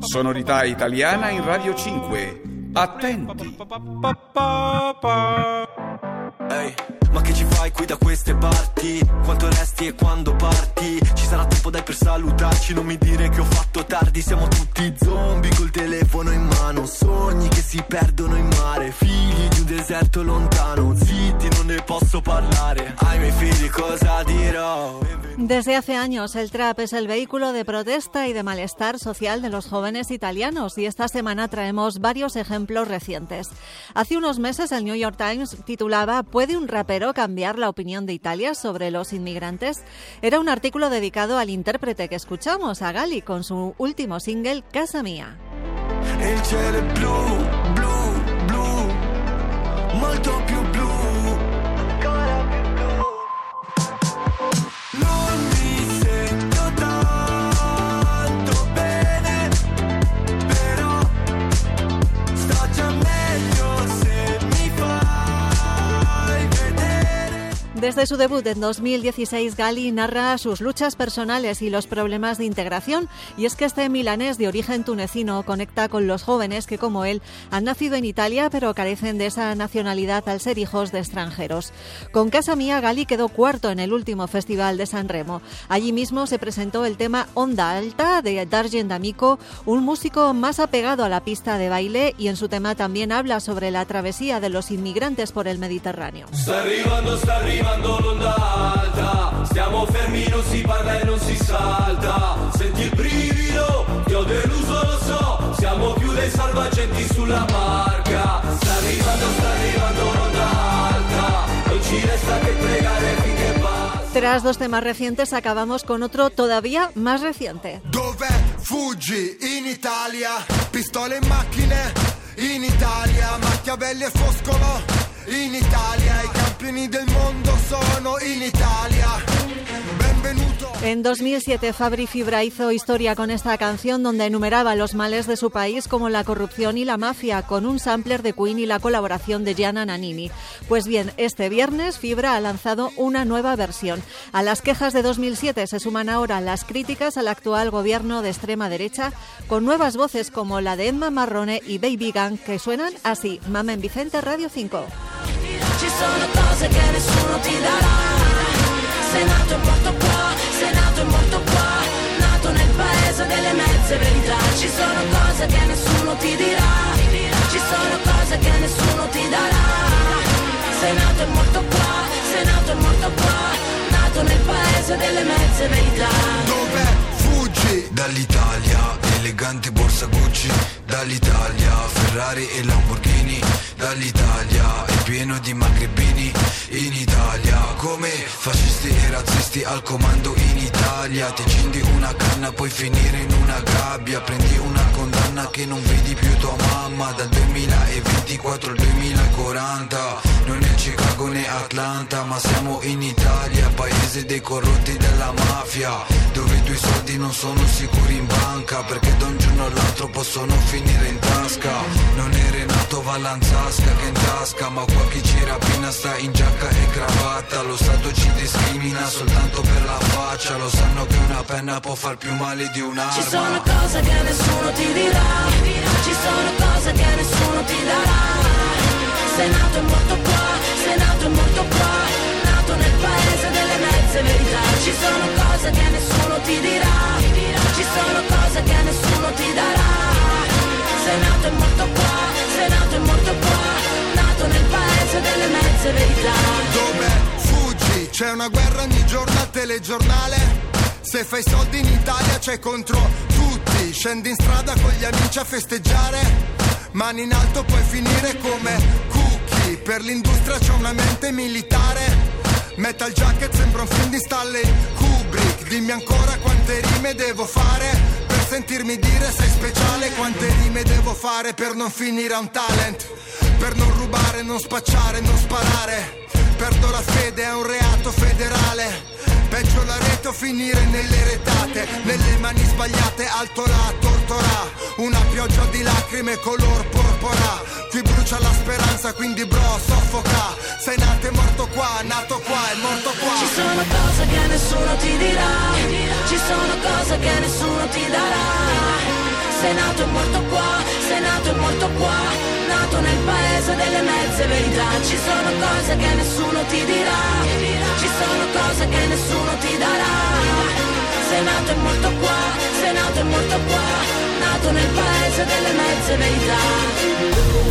Sonorità italiana in Radio 5. Attenti. Ehi, ma che ci fai qui da queste parti? Quanto resti e quando parti? Ci sarà tempo dai per salutarci, non mi dire che ho fatto tardi Siamo tutti zombie col telefono in mano Sogni che si perdono in mare Figli di un deserto lontano Zitti, non ne posso parlare Ai miei figli cosa dirò? Desde hace años el trap es el vehículo de protesta y de malestar social de los jóvenes italianos y esta semana traemos varios ejemplos recientes. Hace unos meses el New York Times titulaba ¿Puede un rapero cambiar la opinión de Italia sobre los inmigrantes? Era un artículo dedicado al intérprete que escuchamos, a Gali, con su último single Casa Mía. El Desde su debut en 2016, Gali narra sus luchas personales y los problemas de integración, y es que este milanés de origen tunecino conecta con los jóvenes que, como él, han nacido en Italia pero carecen de esa nacionalidad al ser hijos de extranjeros. Con Casa Mía, Gali quedó cuarto en el último festival de San Remo. Allí mismo se presentó el tema Onda Alta de Dargen D'Amico, un músico más apegado a la pista de baile, y en su tema también habla sobre la travesía de los inmigrantes por el Mediterráneo. Sta arrivando, sta arrivando l'onda alta. Stiamo fermi, non si parla e non si salta. Senti il brivido, ti ho deluso, lo so. Siamo più dei salvagenti sulla barca. Sta arrivando, sta arrivando l'onda alta. Non ci resta che pregare finché passa Tras dos temas recientes, acabamos con otro todavía más reciente. Dov'è? Fuggi? In Italia, pistole in macchine? In Italia, Machiavelli e Foscolo? In Italia, i campioni del mondo in Italia. En 2007, Fabri Fibra hizo historia con esta canción donde enumeraba los males de su país como la corrupción y la mafia, con un sampler de Queen y la colaboración de Gianna Nannini. Pues bien, este viernes Fibra ha lanzado una nueva versión. A las quejas de 2007 se suman ahora las críticas al actual gobierno de extrema derecha, con nuevas voces como la de Emma Marrone y Baby Gang, que suenan así. Mamen Vicente, Radio 5. Sei nato e morto qua, sei nato e morto qua. Nato nel paese delle mezze verità. Ci sono cose che nessuno ti dirà. Ci sono cose che nessuno ti darà. Sei nato e morto qua, sei nato e morto qua. Nato nel paese delle mezze verità. Dov'è? Fuggi Dall'Italia, elegante borsa Gucci Dall'Italia, Ferrari e Lamborghini Dall'Italia, pieno di magrebini In Italia, come fascisti e razzisti al comando in Italia. Ti accendi una canna, puoi finire in una gabbia. Prendi una condanna che non vedi più tua mamma Dal 2024 al 2040 Non è Chicago né Atlanta, ma siamo in Italia Paese dei corrotti della mafia Dove i tuoi soldi non sono sicuri in banca Perché da un giorno all'altro possono finire in tasca. Non è Renato Vallanzasca che in tasca Ma qua chi ci rapina sta in giacca e cravatta. Lo Stato ci discrimina soltanto per la faccia Lo sanno che una penna può far più male di un'arma. Ci sono cose che nessuno ti dirà. Ci sono cose che nessuno ti darà. Sei nato e morto qua, sei nato e morto qua. Nato nel paese delle mezze verità. Ci sono cose che nessuno ti dirà. Ci sono cose che nessuno ti darà. Sei nato e morto qua, sei nato e morto qua. Nato nel paese delle mezze verità. Dov'è? Fuggi, c'è una guerra ogni giorno al telegiornale. Se fai soldi in Italia c'è contro tutti. Scendi in strada con gli amici a festeggiare. Mani in alto puoi finire come cookie. Per l'industria c'è una mente militare. Metal jacket sembra un film di Stanley Kubrick. Dimmi ancora quante rime devo fare. Per sentirmi dire sei speciale. Quante rime devo fare per non finire a un talent. Per non rubare, non spacciare, non sparare. Perdo la fede, è un reato federale. Peggio la rete o finire nelle retate, nelle mani sbagliate, alto la tortora. Una pioggia di lacrime color porpora. Qui brucia la speranza, quindi bro, soffoca. Sei nato e morto qua, nato qua e morto qua. Ci sono cose che nessuno ti che nessuno ti darà. Sei nato e morto qua, sei nato e morto qua, nato nel mezze verità. Ci sono cose che nessuno ti dirà, ci sono cose che nessuno ti darà. Sei nato e morto qua, sei nato e morto qua, nato nel paese delle mezze verità.